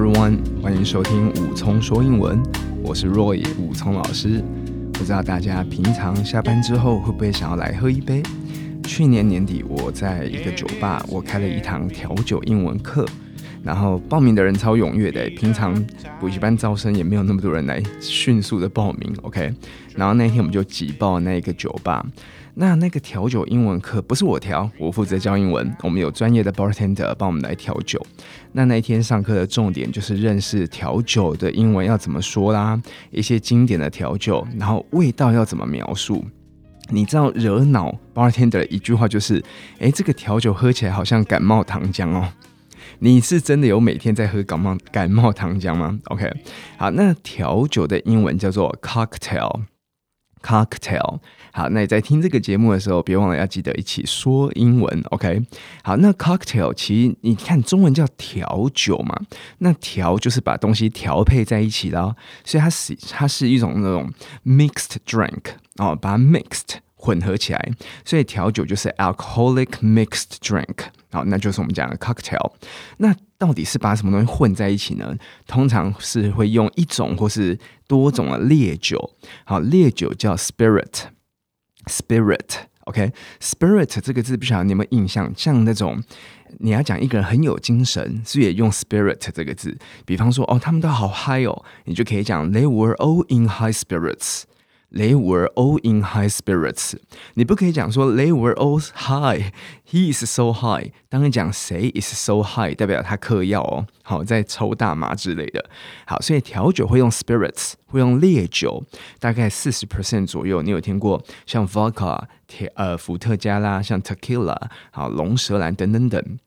everyone，欢迎收听武聪说英文，我是 Roy 武聪老师。不知道大家平常下班之后会不会想要来喝一杯？去年年底我在一个酒吧，我开了一堂调酒英文课，然后报名的人超踊跃的。平常补习班招生也没有那么多人来迅速的报名，OK？然后那天我们就挤爆那个酒吧。那那个调酒英文课不是我调，我负责教英文。我们有专业的 bartender 帮我们来调酒。那那一天上课的重点就是认识调酒的英文要怎么说啦，一些经典的调酒，然后味道要怎么描述。你知道惹恼 bartender 的一句话就是：诶，这个调酒喝起来好像感冒糖浆哦。你是真的有每天在喝感冒感冒糖浆吗？OK，好，那调酒的英文叫做 cocktail。Cocktail，好，那你在听这个节目的时候，别忘了要记得一起说英文，OK？好，那 Cocktail 其实你看中文叫调酒嘛，那调就是把东西调配在一起的，所以它是它是一种那种 mixed drink 哦，把 mixed 混合起来，所以调酒就是 alcoholic mixed drink。好，那就是我们讲的 cocktail。那到底是把什么东西混在一起呢？通常是会用一种或是多种的烈酒。好，烈酒叫 spirit Spirit，OK，Spirit 这个字不晓得你有没有印象？像那种你要讲一个人很有精神，所以也用 spirit 这个字。比方说，哦，他们都好嗨哦，你就可以讲 They were all in high spirits。They were all in high spirits。你不可以讲说 They were all high。He is so high。当你讲谁 is so high，代表他嗑药哦，好，在抽大麻之类的。好，所以调酒会用 spirits，会用烈酒，大概四十 percent 左右。你有听过像 vodka 铁呃伏特加啦，像 tequila 好龙舌兰等等等，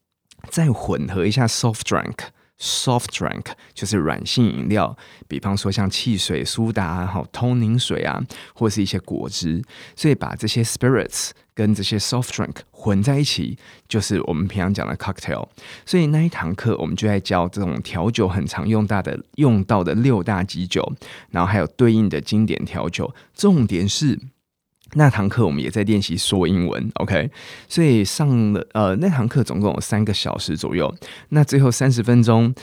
再混合一下 soft drink。Soft drink 就是软性饮料，比方说像汽水、苏打、好通宁水啊，或是一些果汁。所以把这些 spirits 跟这些 soft drink 混在一起，就是我们平常讲的 cocktail。所以那一堂课我们就在教这种调酒很常用到的用到的六大基酒，然后还有对应的经典调酒。重点是。那堂课我们也在练习说英文，OK？所以上了呃那堂课总共有三个小时左右。那最后三十分钟，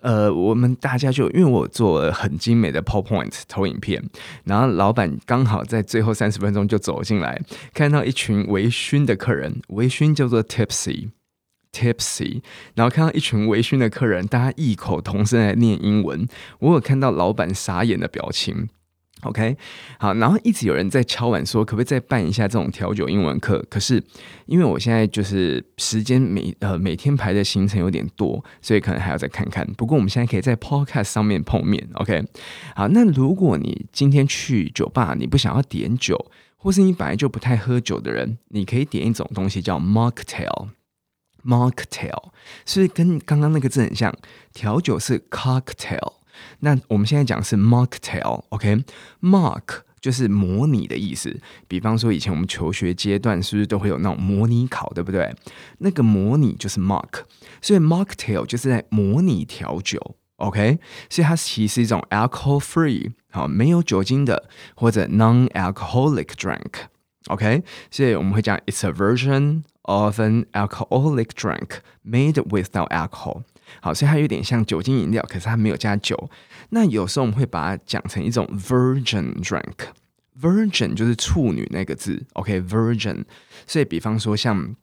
呃，我们大家就因为我做了很精美的 PowerPoint 投影片，然后老板刚好在最后三十分钟就走进来，看到一群微醺的客人，微醺叫做 tipsy，tipsy，然后看到一群微醺的客人，大家异口同声来念英文，我有看到老板傻眼的表情。OK，好，然后一直有人在敲碗说，可不可以再办一下这种调酒英文课？可是因为我现在就是时间每呃每天排的行程有点多，所以可能还要再看看。不过我们现在可以在 Podcast 上面碰面。OK，好，那如果你今天去酒吧，你不想要点酒，或是你本来就不太喝酒的人，你可以点一种东西叫 Mocktail，Mocktail，所以跟刚刚那个字很像，调酒是 Cocktail。那我们现在讲是 mocktail，OK？mock、就是模拟的意思。比方说，以前我们求学阶段是不是都会有那种模拟考，对不对？那个模拟就是 mock，所以 mocktail 就是在模拟调酒，OK？所以它其实是一种 alcohol free，好，没有酒精的或者 non-alcoholic drink，OK？所以我们会讲 it's a version of an alcoholic drink made without alcohol。好，所以它有点像酒精饮料，可是它没有加酒。那有时候我们会把它讲成一种 virgin drink，virgin 就是处女那个字，OK，virgin。所以比方说像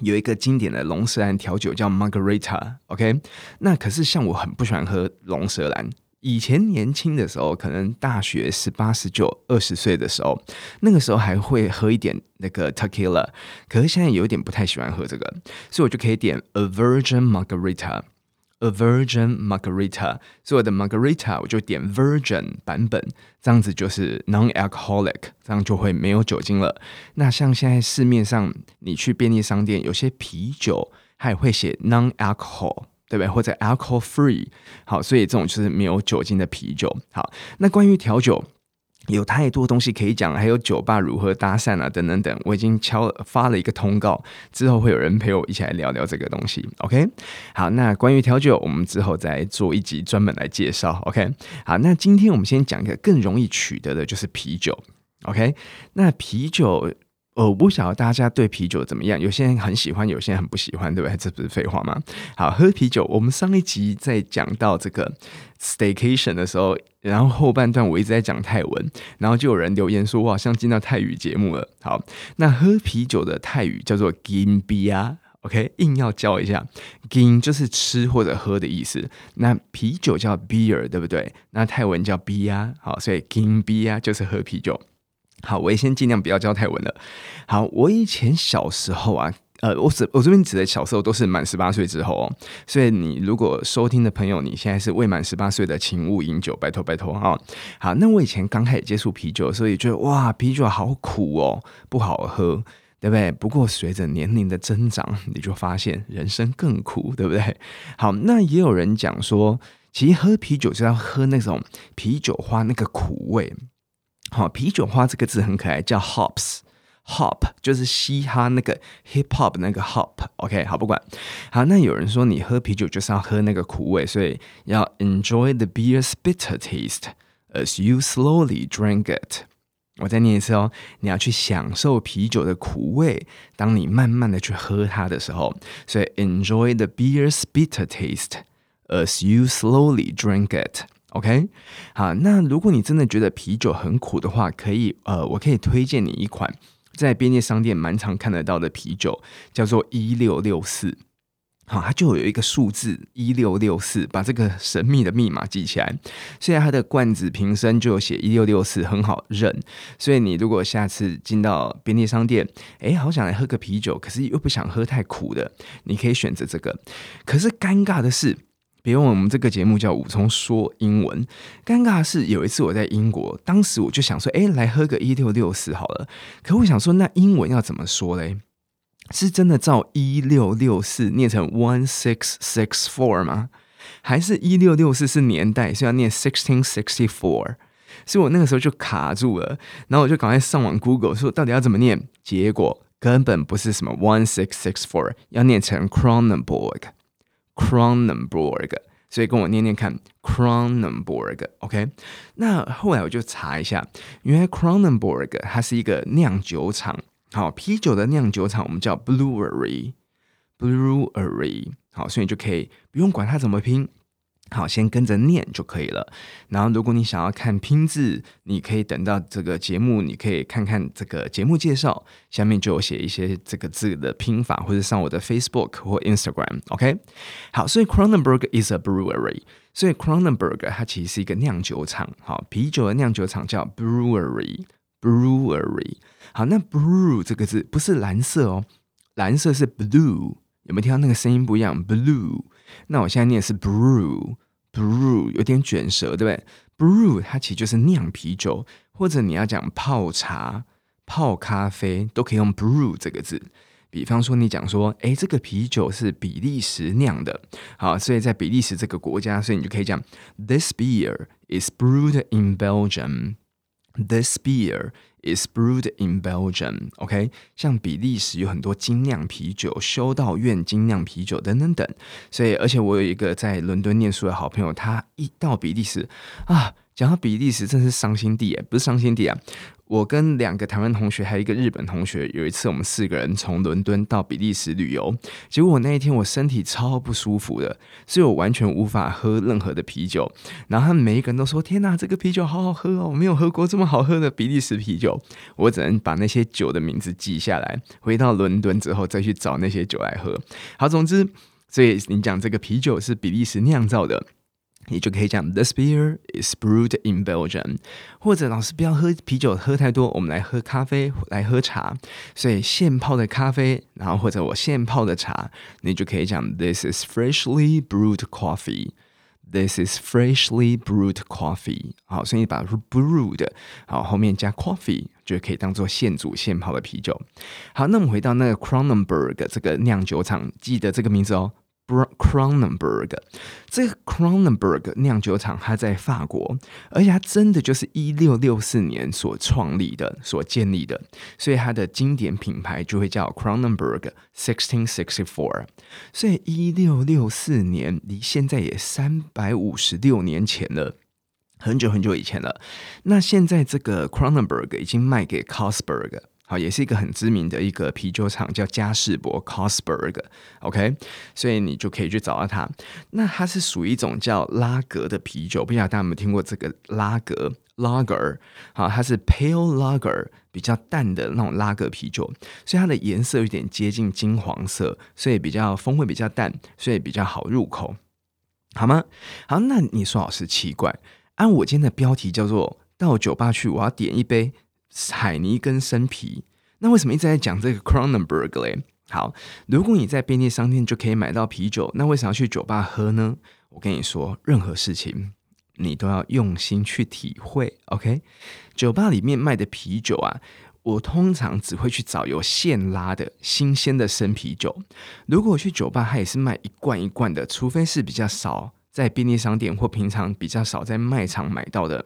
有一个经典的龙舌兰调酒叫 Margarita，OK。那可是像我很不喜欢喝龙舌兰，以前年轻的时候，可能大学十八、十九、二十岁的时候，那个时候还会喝一点那个 Tequila，可是现在有点不太喜欢喝这个，所以我就可以点 a virgin Margarita。A virgin margarita，所有的 margarita 我就点 virgin 版本，这样子就是 non-alcoholic，这样就会没有酒精了。那像现在市面上，你去便利商店，有些啤酒它也会写 non-alcohol，对不对？或者 alcohol free，好，所以这种就是没有酒精的啤酒。好，那关于调酒。有太多东西可以讲，还有酒吧如何搭讪啊，等等等。我已经敲发了一个通告，之后会有人陪我一起来聊聊这个东西。OK，好，那关于调酒，我们之后再做一集专门来介绍。OK，好，那今天我们先讲一个更容易取得的，就是啤酒。OK，那啤酒我不晓得大家对啤酒怎么样，有些人很喜欢，有些人很不喜欢，对不对？这不是废话吗？好，喝啤酒。我们上一集在讲到这个 staycation 的时候，然后后半段我一直在讲泰文，然后就有人留言说，我好像进到泰语节目了。好，那喝啤酒的泰语叫做 gin bia，OK，硬要教一下，gin 就是吃或者喝的意思，那啤酒叫 beer，对不对？那泰文叫 bia，好，所以 gin bia 就是喝啤酒。好，我也先尽量不要教泰文了。好，我以前小时候啊，呃，我指我这边指的小时候都是满十八岁之后哦。所以你如果收听的朋友，你现在是未满十八岁的，请勿饮酒，拜托拜托哈。好，那我以前刚开始接触啤酒，所以觉得哇，啤酒好苦哦，不好喝，对不对？不过随着年龄的增长，你就发现人生更苦，对不对？好，那也有人讲说，其实喝啤酒就要喝那种啤酒花那个苦味。好，啤酒花这个字很可爱，叫 hops，hop 就是嘻哈那个 hip hop 那个 hop，OK，好不管。好，那有人说你喝啤酒就是要喝那个苦味，所以要 enjoy the beer's bitter taste as you slowly drink it。我再念一次哦，你要去享受啤酒的苦味，当你慢慢的去喝它的时候，所以 enjoy the beer's bitter taste as you slowly drink it。OK，好，那如果你真的觉得啤酒很苦的话，可以，呃，我可以推荐你一款在便利商店蛮常看得到的啤酒，叫做一六六四。好，它就有一个数字一六六四，把这个神秘的密码记起来。现在它的罐子瓶身就有写一六六四，很好认。所以你如果下次进到便利商店，诶，好想来喝个啤酒，可是又不想喝太苦的，你可以选择这个。可是尴尬的是。别忘了，我们这个节目叫武松说英文。尴尬的是，有一次我在英国，当时我就想说，哎，来喝个一六六四好了。可我想说，那英文要怎么说嘞？是真的照一六六四念成 one six six four 吗？还是一六六四是年代，是要念 sixteen sixty four？所以我那个时候就卡住了，然后我就赶快上网 Google 说，到底要怎么念？结果根本不是什么 one six six four，要念成 Kronenbourg。Cronenberg，所以跟我念念看，Cronenberg，OK？。那后来我就查一下，原来 Cronenberg 它是一个酿酒厂，好，啤酒的酿酒厂我们叫 Brewery，Brewery，好，所以你就可以不用管它怎么拼。好，先跟着念就可以了。然后，如果你想要看拼字，你可以等到这个节目，你可以看看这个节目介绍，下面就有写一些这个字的拼法，或者上我的 Facebook 或 Instagram。OK，好，所以 Cronenberg is a brewery，所以 Cronenberg 它其实是一个酿酒厂。好，啤酒的酿酒厂叫 brewery，brewery。好，那 brew 这个字不是蓝色哦，蓝色是 blue，有没有听到那个声音不一样？blue。那我现在念的是 brew，brew 有点卷舌，对不对？brew 它其实就是酿啤酒，或者你要讲泡茶、泡咖啡，都可以用 brew 这个字。比方说，你讲说，诶，这个啤酒是比利时酿的，好，所以在比利时这个国家，所以你就可以讲，This beer is brewed in Belgium。This beer is brewed in Belgium. OK，像比利时有很多精酿啤酒，修道院精酿啤酒等等等。所以，而且我有一个在伦敦念书的好朋友，他一到比利时啊。讲到比利时，真是伤心地哎，不是伤心地啊！我跟两个台湾同学，还有一个日本同学，有一次我们四个人从伦敦到比利时旅游，结果我那一天我身体超不舒服的，所以我完全无法喝任何的啤酒。然后他们每一个人都说：“天哪，这个啤酒好好喝哦！我没有喝过这么好喝的比利时啤酒。”我只能把那些酒的名字记下来，回到伦敦之后再去找那些酒来喝。好，总之，所以你讲这个啤酒是比利时酿造的。你就可以讲，This beer is brewed in Belgium。或者老师不要喝啤酒喝太多，我们来喝咖啡，来喝茶。所以现泡的咖啡，然后或者我现泡的茶，你就可以讲，This is freshly brewed coffee。This is freshly brewed coffee。好，所以你把 brewed 好后面加 coffee 就可以当做现煮现泡的啤酒。好，那我们回到那个 Cronenberg 这个酿酒厂，记得这个名字哦。Kronenbourg 这个 Kronenbourg 酿酒厂，它在法国，而且它真的就是一六六四年所创立的、所建立的，所以它的经典品牌就会叫 Kronenbourg Sixteen Sixty Four。所以一六六四年离现在也三百五十六年前了，很久很久以前了。那现在这个 Kronenbourg 已经卖给 Carlsberg。好，也是一个很知名的一个啤酒厂，叫嘉士伯 （Cosberg）。OK，所以你就可以去找到它。那它是属于一种叫拉格的啤酒，不知道大家有没有听过这个拉格 （Lager）？好，它是 Pale Lager，比较淡的那种拉格啤酒，所以它的颜色有点接近金黄色，所以比较风味比较淡，所以比较好入口，好吗？好，那你说老师奇怪，按我今天的标题叫做“到酒吧去，我要点一杯”。海尼跟生啤，那为什么一直在讲这个 Kronenbourg 嘞？好，如果你在便利商店就可以买到啤酒，那为什么要去酒吧喝呢？我跟你说，任何事情你都要用心去体会。OK，酒吧里面卖的啤酒啊，我通常只会去找有现拉的新鲜的生啤酒。如果我去酒吧，它也是卖一罐一罐的，除非是比较少在便利商店或平常比较少在卖场买到的。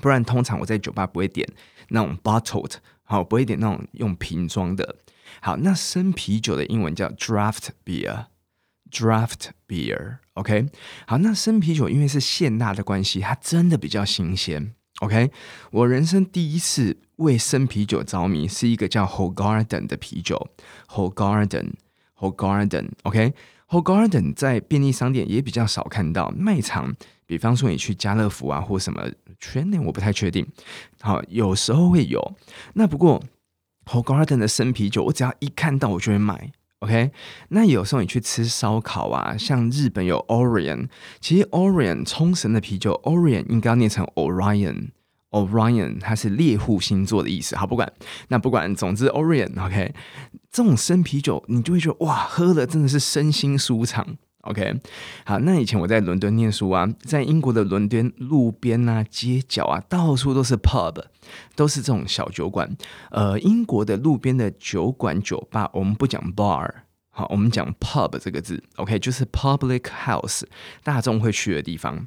不然，通常我在酒吧不会点那种 bottled，好，不会点那种用瓶装的。好，那生啤酒的英文叫 draft beer，draft beer，OK。好，那生啤酒因为是现拉的关系，它真的比较新鲜，OK。我人生第一次为生啤酒着迷，是一个叫 Whole Garden 的啤酒 Whole Garden，Whole Garden。OK，Hoegaarden，Hoegaarden，OK。Hoegaarden 在便利商店也比较少看到，卖场。比方说你去家乐福啊，或什么全联，我不太确定。好，有时候会有。那不过，Hoegaarden 的生啤酒，我只要一看到我就会买。OK，那有时候你去吃烧烤啊，像日本有 Orion，其实 Orion 冲绳的啤酒，Orion 应该要念成 Orion。Orion 它是猎户星座的意思。好，不管那不管，总之 Orion OK，这种生啤酒你就会觉得哇，喝了真的是身心舒畅。OK，好，那以前我在伦敦念书啊，在英国的伦敦路边啊、街角啊，到处都是 pub，都是这种小酒馆。呃，英国的路边的酒馆、酒吧，我们不讲 bar，好，我们讲 pub 这个字，OK，就是 public house，大众会去的地方。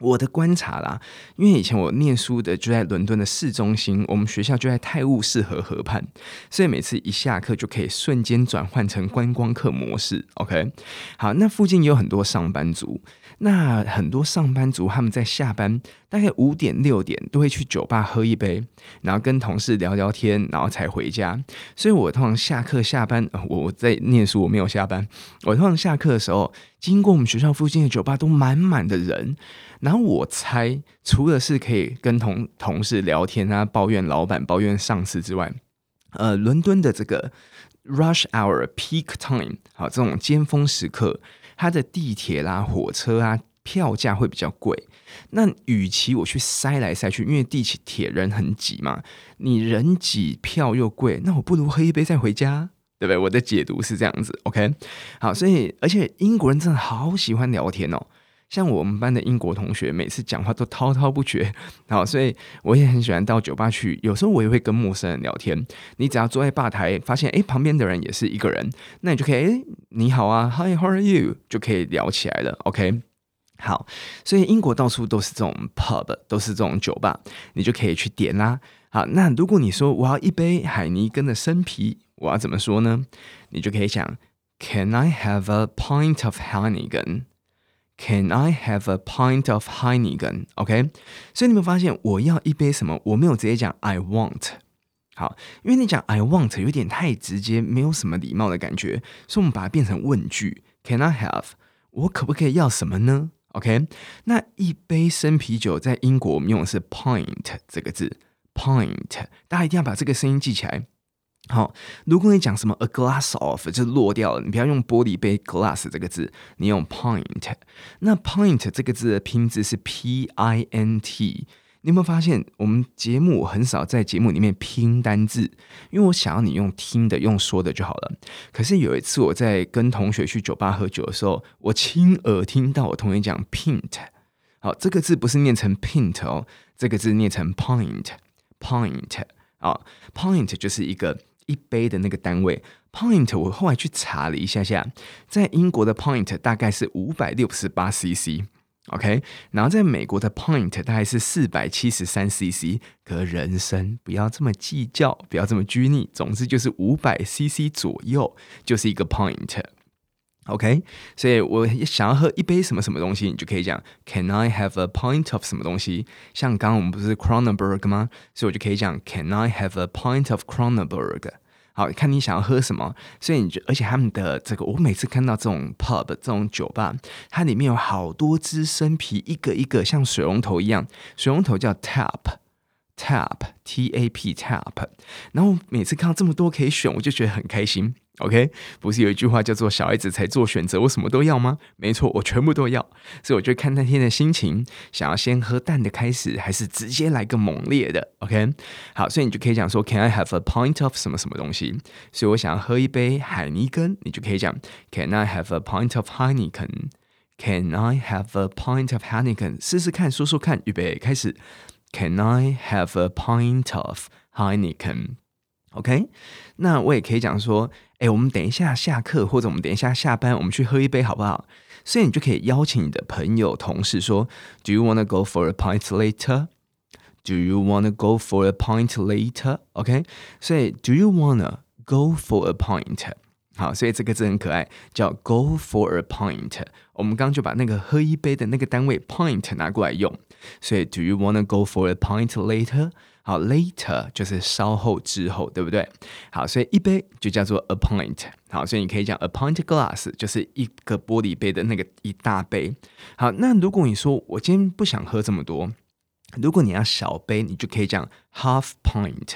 我的观察啦，因为以前我念书的就在伦敦的市中心，我们学校就在泰晤士河河畔，所以每次一下课就可以瞬间转换成观光客模式。OK，好，那附近也有很多上班族，那很多上班族他们在下班大概五点六点都会去酒吧喝一杯，然后跟同事聊聊天，然后才回家。所以我通常下课下班，我在念书，我没有下班，我通常下课的时候，经过我们学校附近的酒吧都满满的人。然后我猜，除了是可以跟同同事聊天啊，抱怨老板、抱怨上司之外，呃，伦敦的这个 rush hour peak time，好，这种尖峰时刻，它的地铁啦、火车啊，票价会比较贵。那与其我去塞来塞去，因为地铁人很挤嘛，你人挤票又贵，那我不如喝一杯再回家，对不对？我的解读是这样子，OK？好，所以而且英国人真的好喜欢聊天哦。像我们班的英国同学，每次讲话都滔滔不绝，好，所以我也很喜欢到酒吧去。有时候我也会跟陌生人聊天。你只要坐在吧台，发现诶旁边的人也是一个人，那你就可以诶你好啊，Hi，How are you？就可以聊起来了。OK，好，所以英国到处都是这种 pub，都是这种酒吧，你就可以去点啦。好，那如果你说我要一杯海尼根的生啤，我要怎么说呢？你就可以讲，Can I have a pint of honeygen？Can I have a pint of Heineken? OK，所以你们发现我要一杯什么？我没有直接讲 I want。好，因为你讲 I want 有点太直接，没有什么礼貌的感觉，所以我们把它变成问句。Can I have？我可不可以要什么呢？OK，那一杯生啤酒在英国我们用的是 pint 这个字，pint，大家一定要把这个声音记起来。好，如果你讲什么 a glass of 就落掉了，你不要用玻璃杯 glass 这个字，你用 pint。那 pint 这个字的拼字是 p i n t。你有没有发现，我们节目很少在节目里面拼单字，因为我想要你用听的、用说的就好了。可是有一次我在跟同学去酒吧喝酒的时候，我亲耳听到我同学讲 pint。好，这个字不是念成 pint 哦，这个字念成 pint，pint。啊，pint 就是一个。一杯的那个单位 point，我后来去查了一下下，在英国的 point 大概是五百六十八 cc，OK，然后在美国的 point 大概是四百七十三 cc。可人生不要这么计较，不要这么拘泥，总之就是五百 cc 左右就是一个 point。OK，所以我想要喝一杯什么什么东西，你就可以讲 Can I have a pint of 什么东西？像刚刚我们不是 Cronenberg 吗？所以我就可以讲 Can I have a pint of Cronenberg？好，看你想要喝什么。所以你就，而且他们的这个，我每次看到这种 pub 这种酒吧，它里面有好多支生啤，一个一个像水龙头一样，水龙头叫 tap，tap，t a p tap。然后每次看到这么多可以选，我就觉得很开心。OK，不是有一句话叫做“小孩子才做选择”，我什么都要吗？没错，我全部都要。所以我就看那天的心情，想要先喝淡的开始，还是直接来个猛烈的？OK，好，所以你就可以讲说 “Can I have a pint of 什么什么东西？”所以我想要喝一杯海尼根，你就可以讲 “Can I have a pint of Heineken？”“Can I have a pint of Heineken？” 试试看，说说看，预备开始。“Can I have a pint of Heineken？” OK，那我也可以讲说。哎，我们等一下下课，或者我们等一下下班，我们去喝一杯好不好？所以你就可以邀请你的朋友、同事说：“Do you wanna go for a pint later? Do you wanna go for a pint later?” OK，所以 “Do you wanna go for a pint?” 好，所以这个字很可爱，叫 “go for a pint”。我们刚刚就把那个喝一杯的那个单位 point 拿过来用，所以 “Do you wanna go for a pint later?” 好，later 就是稍后之后，对不对？好，所以一杯就叫做 a pint。好，所以你可以讲 a pint glass 就是一个玻璃杯的那个一大杯。好，那如果你说我今天不想喝这么多，如果你要小杯，你就可以讲 half pint。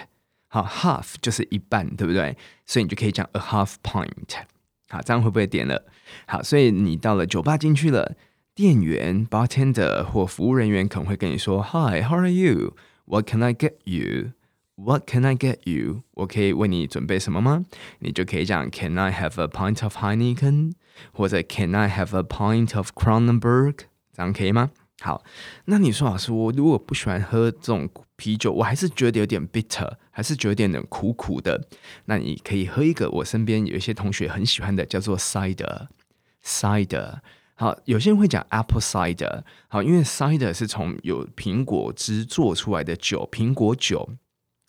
好，half 就是一半，对不对？所以你就可以讲 a half pint。好，这样会不会点了？好，所以你到了酒吧进去了，店员 bartender 或服务人员可能会跟你说：“Hi，how are you？” What can I get you? What can I get you? 我可以为你准备什么吗？你就可以讲 Can I have a pint of Heineken？或者 Can I have a pint of Kronenberg? 这样可以吗？好，那你说老师，我如果不喜欢喝这种啤酒，我还是觉得有点 bitter，还是觉得有点苦苦的。那你可以喝一个我身边有一些同学很喜欢的，叫做 cider cider。好，有些人会讲 apple cider，好，因为 cider 是从有苹果汁做出来的酒，苹果酒。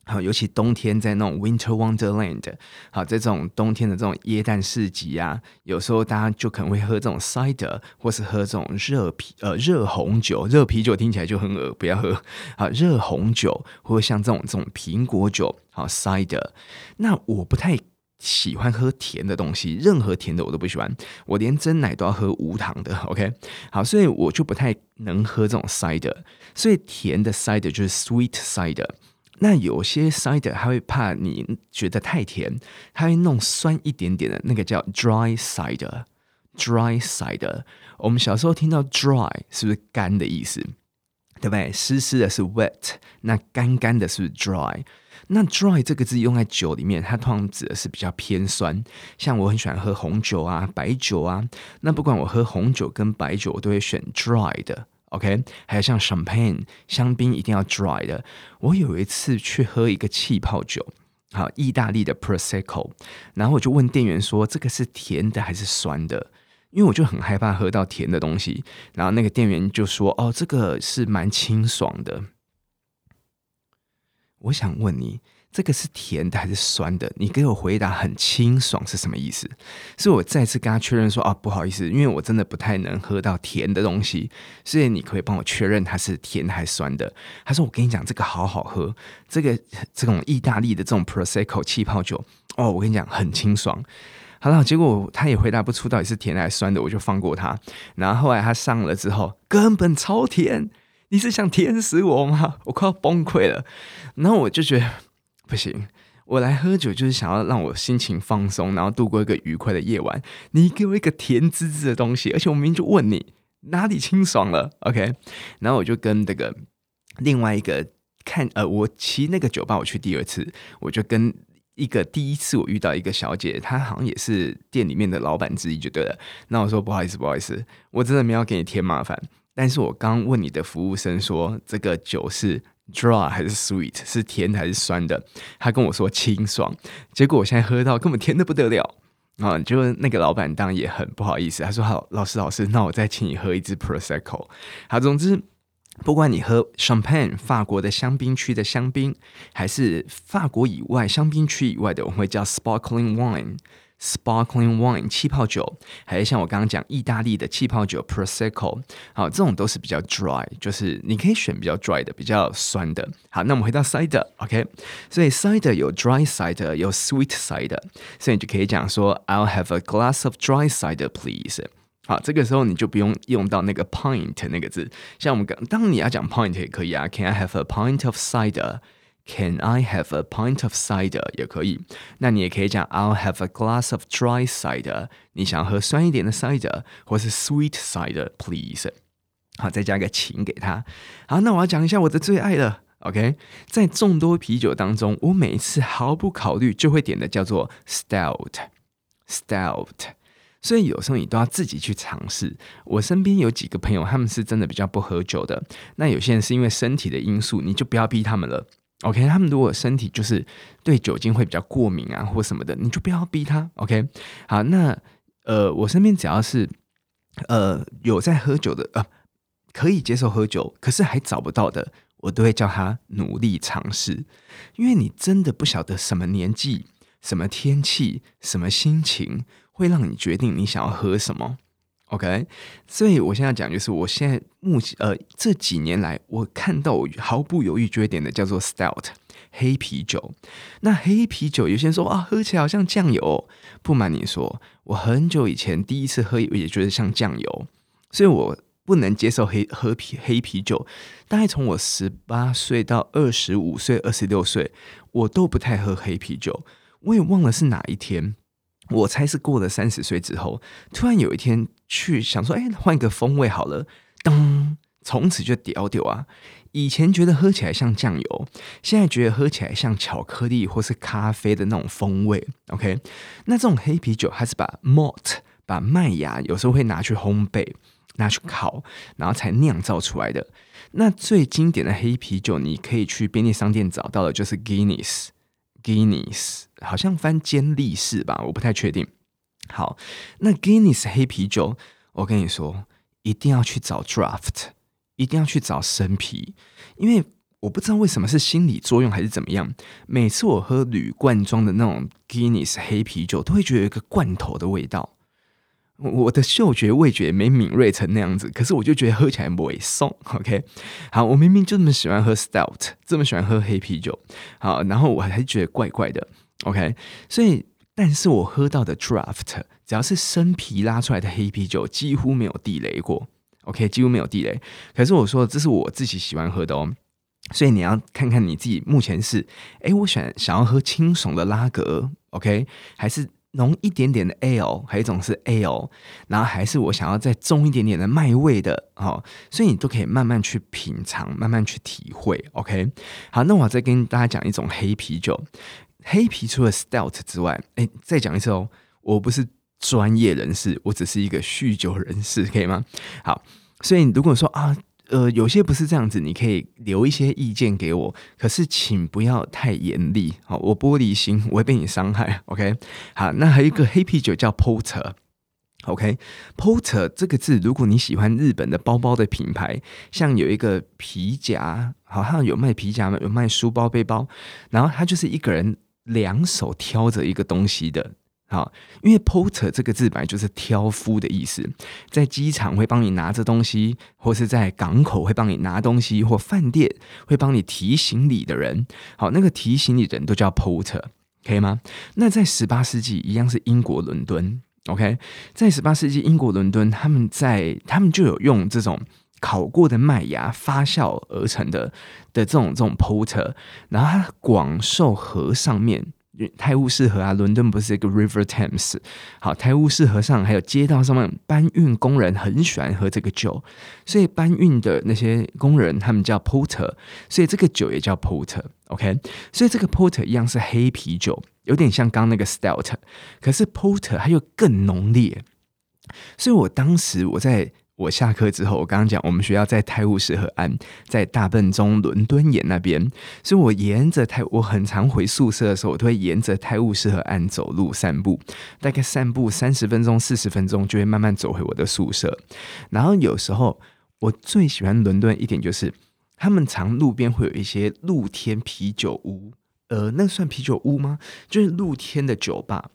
好，尤其冬天在那种 winter wonderland，好，在这种冬天的这种耶诞市集啊，有时候大家就可能会喝这种 cider，或是喝这种热啤呃热红酒，热啤酒听起来就很恶，不要喝。好，热红酒或者像这种这种苹果酒，好 cider。那我不太。喜欢喝甜的东西，任何甜的我都不喜欢。我连珍奶都要喝无糖的。OK，好，所以我就不太能喝这种 cider。所以甜的 cider 就是 sweet cider。那有些 cider 他会怕你觉得太甜，它会弄酸一点点的，那个叫 dry cider。dry cider，我们小时候听到 dry 是不是干的意思？对不对？湿湿的是 wet，那干干的是 dry？那 dry 这个字用在酒里面，它通常指的是比较偏酸。像我很喜欢喝红酒啊、白酒啊，那不管我喝红酒跟白酒，我都会选 dry 的。OK，还有像 champagne 香槟一定要 dry 的。我有一次去喝一个气泡酒，好，意大利的 prosecco，然后我就问店员说：“这个是甜的还是酸的？”因为我就很害怕喝到甜的东西。然后那个店员就说：“哦，这个是蛮清爽的。”我想问你，这个是甜的还是酸的？你给我回答很清爽是什么意思？是我再次跟他确认说啊，不好意思，因为我真的不太能喝到甜的东西，所以你可以帮我确认它是甜还是酸的。他说：“我跟你讲，这个好好喝，这个这种意大利的这种 Prosecco 气泡酒哦，我跟你讲很清爽。”好了，结果他也回答不出到底是甜还是酸的，我就放过他。然后后来他上了之后，根本超甜。你是想甜死我吗？我快要崩溃了。然后我就觉得不行，我来喝酒就是想要让我心情放松，然后度过一个愉快的夜晚。你给我一个甜滋滋的东西，而且我明明就问你哪里清爽了，OK？然后我就跟这个另外一个看呃，我骑那个酒吧我去第二次，我就跟一个第一次我遇到一个小姐，她好像也是店里面的老板之一，就对了。那我说不好意思，不好意思，我真的没有给你添麻烦。但是我刚问你的服务生说，这个酒是 dry 还是 sweet，是甜还是酸的？他跟我说清爽，结果我现在喝到根本甜得不得了啊！就那个老板当然也很不好意思，他说：“好，老师老师，那我再请你喝一支 prosecco。”好，总之不管你喝 champagne 法国的香槟区的香槟，还是法国以外香槟区以外的，我们会叫 sparkling wine。Sparkling wine 气泡酒，还是像我刚刚讲意大利的气泡酒 prosecco，好，这种都是比较 dry，就是你可以选比较 dry 的，比较酸的。好，那我们回到 cider，OK，所以 cider 有 dry cider，有 sweet cider，所以你就可以讲说 I'll have a glass of dry cider, please。好，这个时候你就不用用到那个 pint 那个字，像我们刚，当你要讲 pint 也可以啊，Can I have a pint of cider？Can I have a pint of cider？也可以。那你也可以讲 I'll have a glass of dry cider。你想喝酸一点的 cider，或是 sweet cider，please。好，再加个请给他。好，那我要讲一下我的最爱了。OK，在众多啤酒当中，我每一次毫不考虑就会点的叫做 stout，stout。所以有时候你都要自己去尝试。我身边有几个朋友，他们是真的比较不喝酒的。那有些人是因为身体的因素，你就不要逼他们了。OK，他们如果身体就是对酒精会比较过敏啊，或什么的，你就不要逼他。OK，好，那呃，我身边只要是呃有在喝酒的，呃，可以接受喝酒，可是还找不到的，我都会叫他努力尝试，因为你真的不晓得什么年纪、什么天气、什么心情会让你决定你想要喝什么。OK，所以我现在讲就是，我现在目前呃这几年来，我看到我毫不犹豫就会点的叫做 Stout 黑啤酒。那黑啤酒有些人说啊，喝起来好像酱油。不瞒你说，我很久以前第一次喝也觉得像酱油，所以我不能接受黑喝啤黑啤酒。大概从我十八岁到二十五岁、二十六岁，我都不太喝黑啤酒。我也忘了是哪一天。我猜是过了三十岁之后，突然有一天去想说，哎，换一个风味好了，噔，从此就屌屌啊！以前觉得喝起来像酱油，现在觉得喝起来像巧克力或是咖啡的那种风味。OK，那这种黑啤酒它是把 malt 把麦芽有时候会拿去烘焙、拿去烤，然后才酿造出来的。那最经典的黑啤酒，你可以去便利商店找到的，就是 Guinness。Guinness 好像翻尖力士吧，我不太确定。好，那 Guinness 黑啤酒，我跟你说，一定要去找 Draft，一定要去找生啤，因为我不知道为什么是心理作用还是怎么样，每次我喝铝罐装的那种 Guinness 黑啤酒，都会觉得有一个罐头的味道。我的嗅觉味觉没敏锐成那样子，可是我就觉得喝起来不会送。OK，好，我明明就这么喜欢喝 Stout，这么喜欢喝黑啤酒，好，然后我还是觉得怪怪的。OK，所以，但是我喝到的 Draft，只要是生啤拉出来的黑啤酒，几乎没有地雷过。OK，几乎没有地雷。可是我说这是我自己喜欢喝的哦，所以你要看看你自己目前是，哎，我选想要喝清爽的拉格，OK，还是？浓一点点的 ale，还有一种是 ale，然后还是我想要再重一点点的麦味的，哦，所以你都可以慢慢去品尝，慢慢去体会，OK。好，那我再跟大家讲一种黑啤酒，黑啤除了 stout 之外，哎，再讲一次哦，我不是专业人士，我只是一个酗酒人士，可以吗？好，所以如果说啊。呃，有些不是这样子，你可以留一些意见给我，可是请不要太严厉，好，我玻璃心，我会被你伤害，OK？好，那还有一个黑啤酒叫 Porter，OK？Porter 这个字，如果你喜欢日本的包包的品牌，像有一个皮夹，好像有卖皮夹，有卖书包背包，然后他就是一个人两手挑着一个东西的。好，因为 porter 这个字本来就是挑夫的意思，在机场会帮你拿着东西，或是在港口会帮你拿东西，或饭店会帮你提行李的人。好，那个提行李的人都叫 porter，可以吗？那在十八世纪一样是英国伦敦，OK，在十八世纪英国伦敦，他们在他们就有用这种烤过的麦芽发酵而成的的这种这种 porter，然后它广受河上面。泰晤士河啊，伦敦不是一个 River Thames？好，泰晤士河上还有街道上面搬运工人很喜欢喝这个酒，所以搬运的那些工人他们叫 Porter，所以这个酒也叫 Porter。OK，所以这个 Porter 一样是黑啤酒，有点像刚那个 Stout，可是 Porter 它又更浓烈。所以我当时我在。我下课之后，我刚刚讲，我们学校在泰晤士河岸，在大笨钟伦敦眼那边，所以我沿着泰，我很常回宿舍的时候，我都会沿着泰晤士河岸走路散步，大概散步三十分钟、四十分钟，就会慢慢走回我的宿舍。然后有时候我最喜欢伦敦一点就是，他们常路边会有一些露天啤酒屋，呃，那算啤酒屋吗？就是露天的酒吧。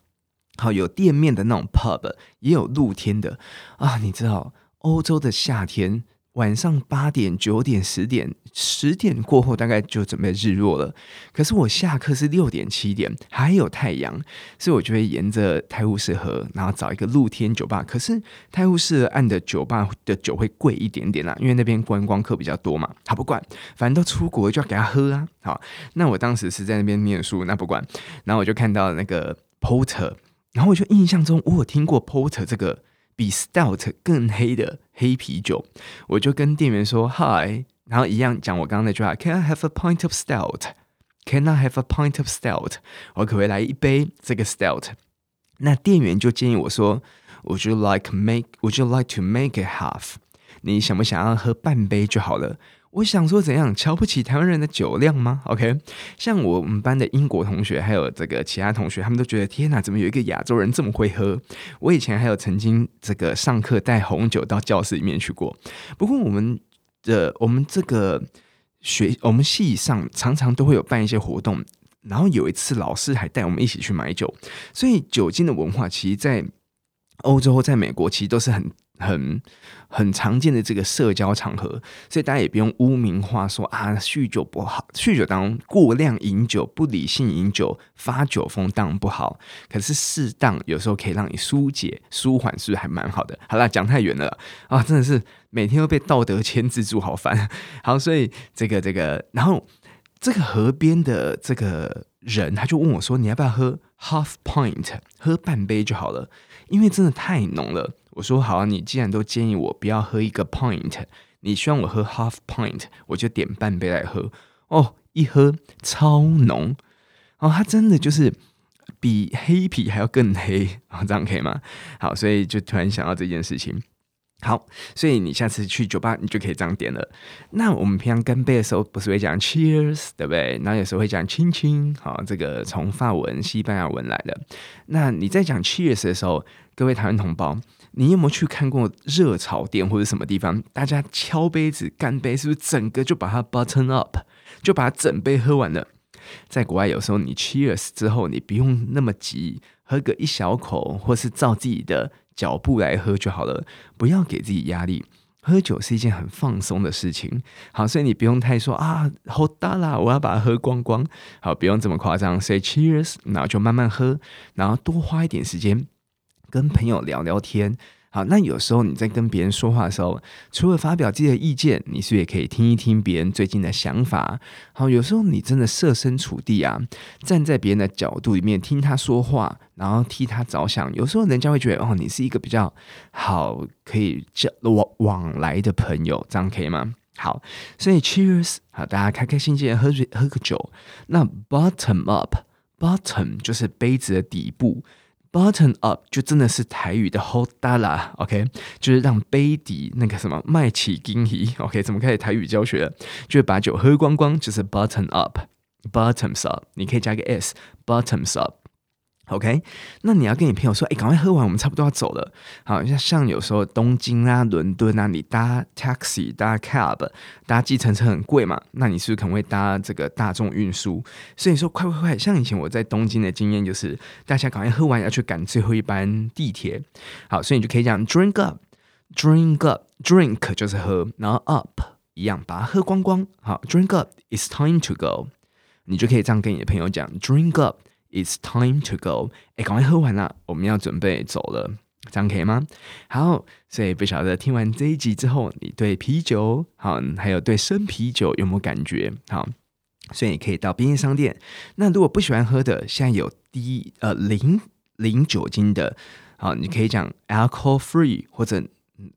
好，有店面的那种 pub，也有露天的啊。你知道，欧洲的夏天。晚上八点、九点、十点、十点过后，大概就准备日落了。可是我下课是六点、七点，还有太阳，所以我就会沿着泰晤士河，然后找一个露天酒吧。可是泰晤士岸的酒吧的酒会贵一点点啦，因为那边观光客比较多嘛。好，不管，反正都出国就要给他喝啊。好，那我当时是在那边念书，那不管。然后我就看到那个 Porter，然后我就印象中我有听过 Porter 这个。比 Stout 更黑的黑啤酒，我就跟店员说 Hi，然后一样讲我刚刚那句话，Can I have a pint of Stout？Can I have a pint of Stout？我可不可以来一杯这个 Stout？那店员就建议我说，Would you like make？Would you like to make it half？你想不想要喝半杯就好了？我想说怎样瞧不起台湾人的酒量吗？OK，像我们班的英国同学，还有这个其他同学，他们都觉得天哪，怎么有一个亚洲人这么会喝？我以前还有曾经这个上课带红酒到教室里面去过。不过我们的我们这个学我们系上常常都会有办一些活动，然后有一次老师还带我们一起去买酒，所以酒精的文化其实，在欧洲，在美国其实都是很。很很常见的这个社交场合，所以大家也不用污名化说啊，酗酒不好，酗酒当然过量饮酒、不理性饮酒、发酒疯当然不好。可是适当有时候可以让你疏解、舒缓，是不是还蛮好的？好啦，讲太远了啊，真的是每天都被道德牵制住，好烦。好，所以这个这个，然后这个河边的这个人他就问我说：“你要不要喝 half point？喝半杯就好了，因为真的太浓了。”我说好啊，你既然都建议我不要喝一个 point，你希望我喝 half point，我就点半杯来喝。哦，一喝超浓，哦，它真的就是比黑啤还要更黑啊，哦，这样可以吗？好，所以就突然想到这件事情。好，所以你下次去酒吧，你就可以这样点了。那我们平常干杯的时候，不是会讲 cheers，对不对？然后有时候会讲亲亲，好，这个从法文、西班牙文来的。那你在讲 cheers 的时候，各位台湾同胞。你有没有去看过热炒店或者什么地方？大家敲杯子干杯，是不是整个就把它 button up，就把它整杯喝完了？在国外，有时候你 cheers 之后，你不用那么急，喝个一小口，或是照自己的脚步来喝就好了，不要给自己压力。喝酒是一件很放松的事情，好，所以你不用太说啊，好大啦，我要把它喝光光。好，不用这么夸张，say cheers，然后就慢慢喝，然后多花一点时间。跟朋友聊聊天，好，那有时候你在跟别人说话的时候，除了发表自己的意见，你是不是也可以听一听别人最近的想法？好，有时候你真的设身处地啊，站在别人的角度里面听他说话，然后替他着想，有时候人家会觉得哦，你是一个比较好可以交往往来的朋友，这样可以吗？好，所以 Cheers，好，大家开开心心的喝喝个酒。那 Bottom up，Bottom 就是杯子的底部。Button up 就真的是台语的 Hold 住啦，OK，就是让杯底那个什么麦起金鱼，OK，怎么开始台语教学？就是把酒喝光光，就是 Button up，bottoms up，你可以加个 s，bottoms up。OK，那你要跟你朋友说，哎，赶快喝完，我们差不多要走了。好像像有时候东京啊、伦敦啊，你搭 taxi、搭 cab、搭计程车很贵嘛，那你是不是可能会搭这个大众运输？所以说，快快快！像以前我在东京的经验就是，大家赶快喝完要去赶最后一班地铁。好，所以你就可以讲 drink up，drink up，drink 就是喝，然后 up 一样把它喝光光。好，drink up，it's time to go。你就可以这样跟你的朋友讲，drink up。It's time to go！哎，赶快喝完了，我们要准备走了，这样可以吗？好，所以不晓得听完这一集之后，你对啤酒好，还有对生啤酒有没有感觉？好，所以你可以到便利店。那如果不喜欢喝的，现在有低呃零零酒精的，好，你可以讲 alcohol free 或者。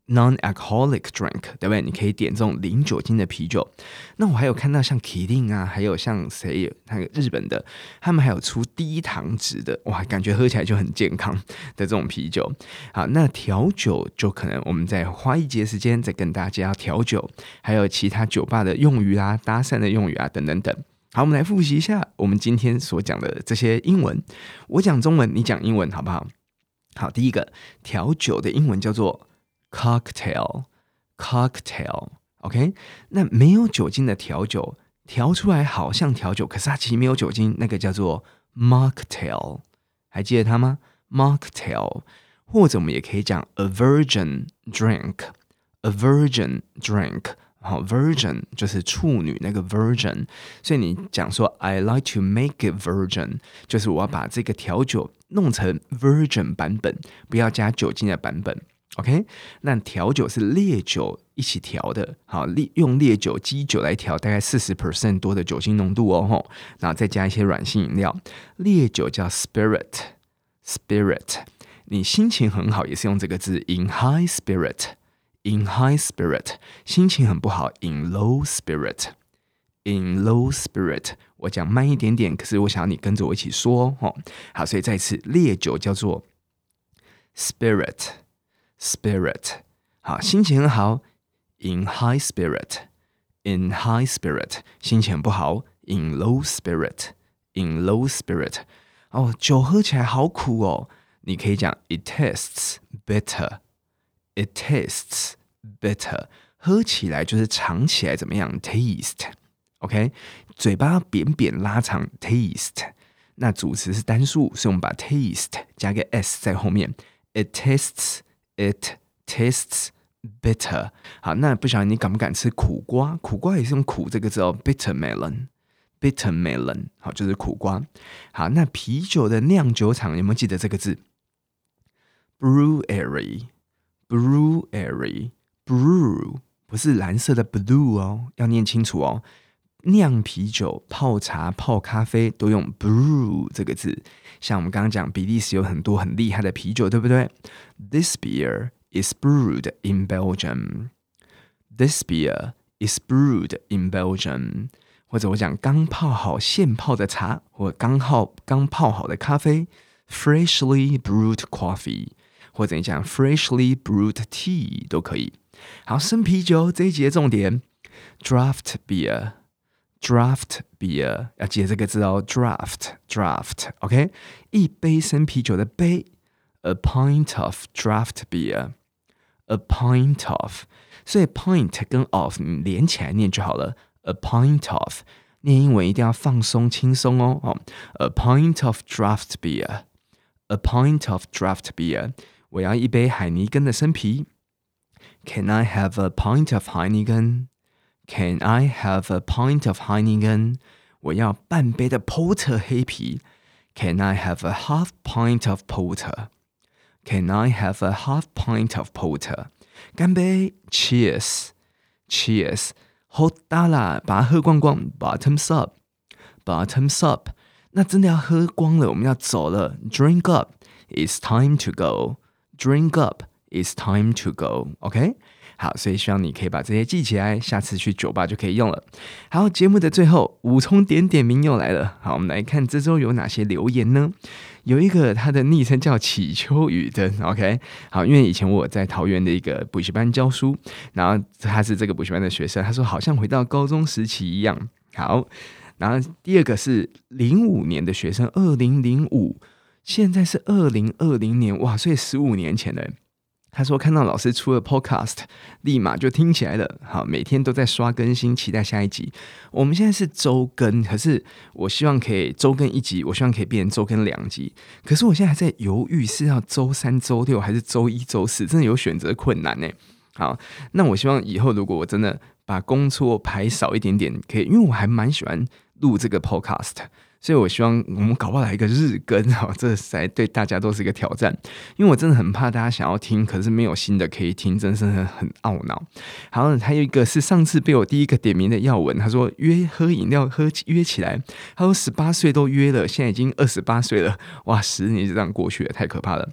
Non-alcoholic drink，对不对？你可以点这种零酒精的啤酒。那我还有看到像 Kirin 啊，还有像谁，那个日本的，他们还有出低糖值的，哇，感觉喝起来就很健康的这种啤酒。好，那调酒就可能我们再花一节时间再跟大家调酒，还有其他酒吧的用语啊、搭讪的用语啊等等等。好，我们来复习一下我们今天所讲的这些英文。我讲中文，你讲英文，好不好？好，第一个调酒的英文叫做。Cocktail，cocktail，OK，那没有酒精的调酒，调出来好像调酒，可是它其实没有酒精，那个叫做 mocktail，还记得它吗 mocktail，或者我们也可以讲 a virgin drink，a virgin drink。好，virgin 就是处女那个 virgin，所以你讲说 I like to make it virgin，就是我要把这个调酒弄成 virgin 版本，不要加酒精的版本。 OK，那调酒是烈酒一起调的，好，烈用烈酒基酒来调，大概四十 percent 多的酒精浓度哦，吼，然后再加一些软性饮料，烈酒叫 spirit，spirit，你心情很好也是用这个字，in high spirit。In high spirit，心情很不好。In low spirit，in low spirit，我讲慢一点点，可是我想要你跟着我一起说哦。好，所以再次，烈酒叫做 spirit Spirit，。好，心情很好。In high spirit，in high spirit，心情不好。In low spirit，in low spirit。哦，酒喝起来好苦哦。你可以讲 It tastes bitter。It tastes bitter，喝起来就是尝起来怎么样？Taste，OK，嘴巴扁扁拉长，taste。那主词是单数，所以我们把 taste 加个 s 在后面。It tastes It tastes bitter。好，那不晓得你敢不敢吃苦瓜？苦瓜也是用苦这个字哦，bitter melon，bitter melon。好，就是苦瓜。好，那啤酒的酿酒厂有没有记得这个字？Brewery。Brewery，brew 不是蓝色的 blue 哦，要念清楚哦。酿啤酒、泡茶、泡咖啡都用 brew 这个字。像我们刚刚讲，比利时有很多很厉害的啤酒，对不对？This beer is brewed in Belgium. This beer is brewed in Belgium. 或者我讲刚泡好现泡的茶，或刚泡刚泡好的咖啡，freshly brewed coffee。或者你讲 freshly brewed tea 都可以。好，生啤酒这一节重点，draft beer beer，draft beer 要记得这个字哦，draft，draft，OK，一杯生啤酒的杯，a pint of draft beer，a pint of，所以 pint 跟 of 你连起来念就好了，a pint of，念英文一定要放松轻松哦，哦，a pint of draft beer，a pint of draft beer。我要一杯海尼根的生啤。Can I have a pint of Heineken? Can I have a pint of Heineken? 我要半杯的 Porter 黑啤。Can I have a half pint of Porter? Can I have a half pint of Porter? 干杯，Cheers，Cheers，好大啦，把它喝光光，Bottoms up，Bottoms up。那真的要喝光了，我们要走了，Drink up，It's time to go。Drink up, it's time to go. OK， 好，所以希望你可以把这些记起来，下次去酒吧就可以用了。好，节目的最后，武聪点点名又来了。好，我们来看这周有哪些留言呢？有一个他的昵称叫祈秋雨灯。OK，好，因为以前我在桃园的一个补习班教书，然后他是这个补习班的学生，他说好像回到高中时期一样。好，然后第二个是零五年的学生，二零零五。现在是二零二零年，哇，所以十五年前了。他说看到老师出了 Podcast，立马就听起来了。好，每天都在刷更新，期待下一集。我们现在是周更，可是我希望可以周更一集，我希望可以变成周更两集。可是我现在还在犹豫是要周三、周六还是周一、周四，真的有选择困难呢。好，那我希望以后如果我真的把工作排少一点点，可以，因为我还蛮喜欢录这个 Podcast。所以，我希望我们搞不好来一个日更哈，这才对大家都是一个挑战。因为我真的很怕大家想要听，可是没有新的可以听，真是很很懊恼。然后，还有一个是上次被我第一个点名的耀文，他说约喝饮料喝约起来，他说十八岁都约了，现在已经二十八岁了，哇，十年就这样过去了，太可怕了。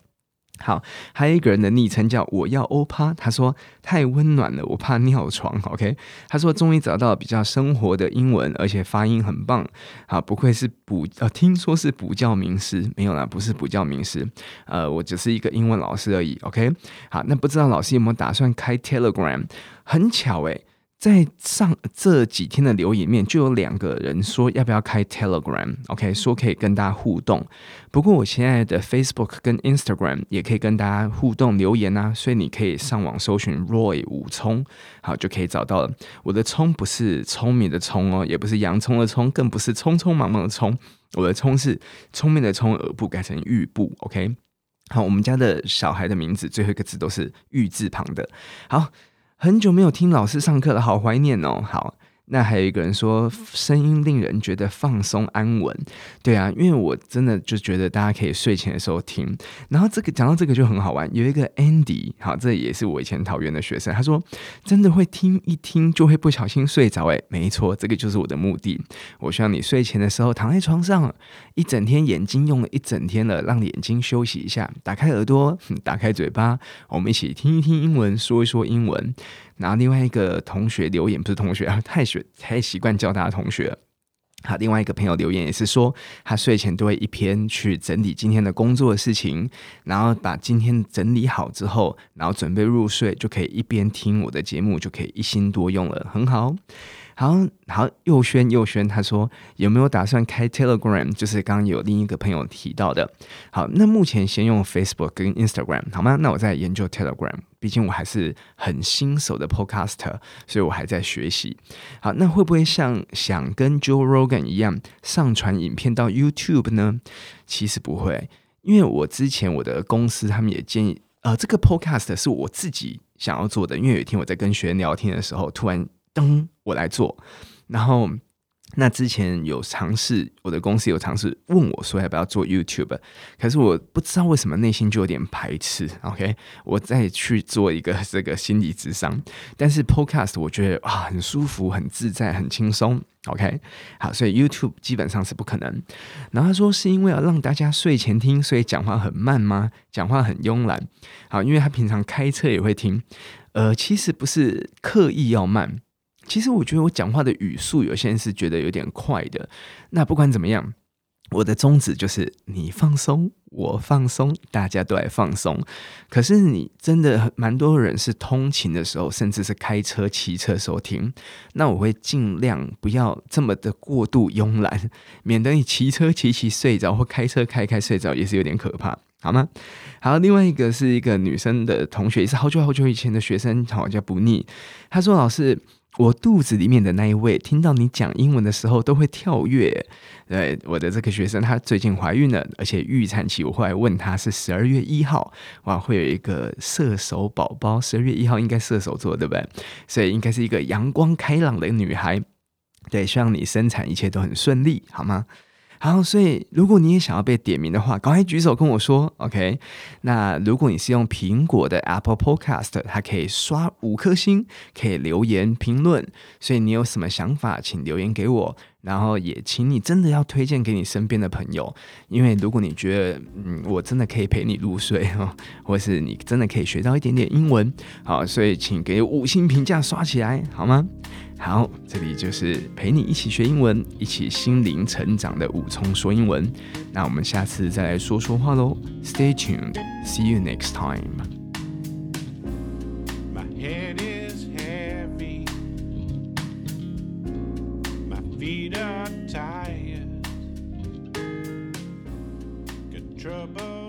好，还有一个人的昵称叫我要欧趴，他说太温暖了，我怕尿床。OK，他说终于找到比较生活的英文，而且发音很棒。好，不愧是补呃，听说是补教名师，没有啦，不是补教名师，呃，我只是一个英文老师而已。OK，好，那不知道老师有没有打算开 Telegram？很巧诶。在上这几天的留言面，就有两个人说要不要开 Telegram，OK，说可以跟大家互动。不过我现在的 Facebook 跟 Instagram 也可以跟大家互动留言啊，所以你可以上网搜寻 Roy 武聪，好，就可以找到了。我的聪不是聪明的聪哦，也不是洋葱的葱，更不是匆匆忙忙的匆，我的聪是聪明的聪，耳部改成玉部，OK。好，我们家的小孩的名字最后一个字都是玉字旁的。好，很久没有听老师上课了，好怀念哦。好。那还有一个人说，声音令人觉得放松安稳，对啊，因为我真的就觉得大家可以睡前的时候听。然后这个讲到这个就很好玩，有一个 Andy，好，这也是我以前桃园的学生，他说真的会听一听就会不小心睡着，诶，没错，这个就是我的目的。我希望你睡前的时候躺在床上，一整天眼睛用了一整天了，让眼睛休息一下，打开耳朵，打开嘴巴，我们一起听一听英文，说一说英文。然后另外一个同学留言，不是同学啊，太学太习惯叫他同学了。好，另外一个朋友留言也是说，他睡前都会一篇去整理今天的工作的事情，然后把今天整理好之后，然后准备入睡，就可以一边听我的节目，就可以一心多用了，很好。好好，右轩右轩，他说有没有打算开 Telegram？就是刚刚有另一个朋友提到的。好，那目前先用 Facebook 跟 Instagram 好吗？那我在研究 Telegram，毕竟我还是很新手的 Podcaster，所以我还在学习。好，那会不会像想跟 Joe Rogan 一样上传影片到 YouTube 呢？其实不会，因为我之前我的公司他们也建议，呃，这个 Podcast 是我自己想要做的，因为有一天我在跟学员聊天的时候，突然。灯我来做，然后那之前有尝试，我的公司有尝试问我说要不要做 YouTube，可是我不知道为什么内心就有点排斥。OK，我再去做一个这个心理咨商，但是 Podcast 我觉得啊很舒服、很自在、很轻松。OK，好，所以 YouTube 基本上是不可能。然后他说是因为要让大家睡前听，所以讲话很慢吗？讲话很慵懒？好，因为他平常开车也会听。呃，其实不是刻意要慢。其实我觉得我讲话的语速，有些人是觉得有点快的。那不管怎么样，我的宗旨就是你放松，我放松，大家都来放松。可是你真的蛮多人是通勤的时候，甚至是开车、骑车时候听。那我会尽量不要这么的过度慵懒，免得你骑车骑骑睡着，或开车开开睡着，也是有点可怕，好吗？好，另外一个是一个女生的同学，也是好久好久以前的学生，好叫不腻。她说：“老师。”我肚子里面的那一位，听到你讲英文的时候都会跳跃。对，我的这个学生，她最近怀孕了，而且预产期。我后来问她是十二月一号，哇，会有一个射手宝宝。十二月一号应该射手座，对不对？所以应该是一个阳光开朗的女孩。对，希望你生产一切都很顺利，好吗？好，所以如果你也想要被点名的话，赶快举手跟我说，OK？那如果你是用苹果的 Apple Podcast，它可以刷五颗星，可以留言评论。所以你有什么想法，请留言给我。然后也请你真的要推荐给你身边的朋友，因为如果你觉得嗯，我真的可以陪你入睡哦，或是你真的可以学到一点点英文，好，所以请给五星评价刷起来好吗？好，这里就是陪你一起学英文，一起心灵成长的武聪说英文。那我们下次再来说说话喽，Stay tuned，See you next time。tired. Good trouble.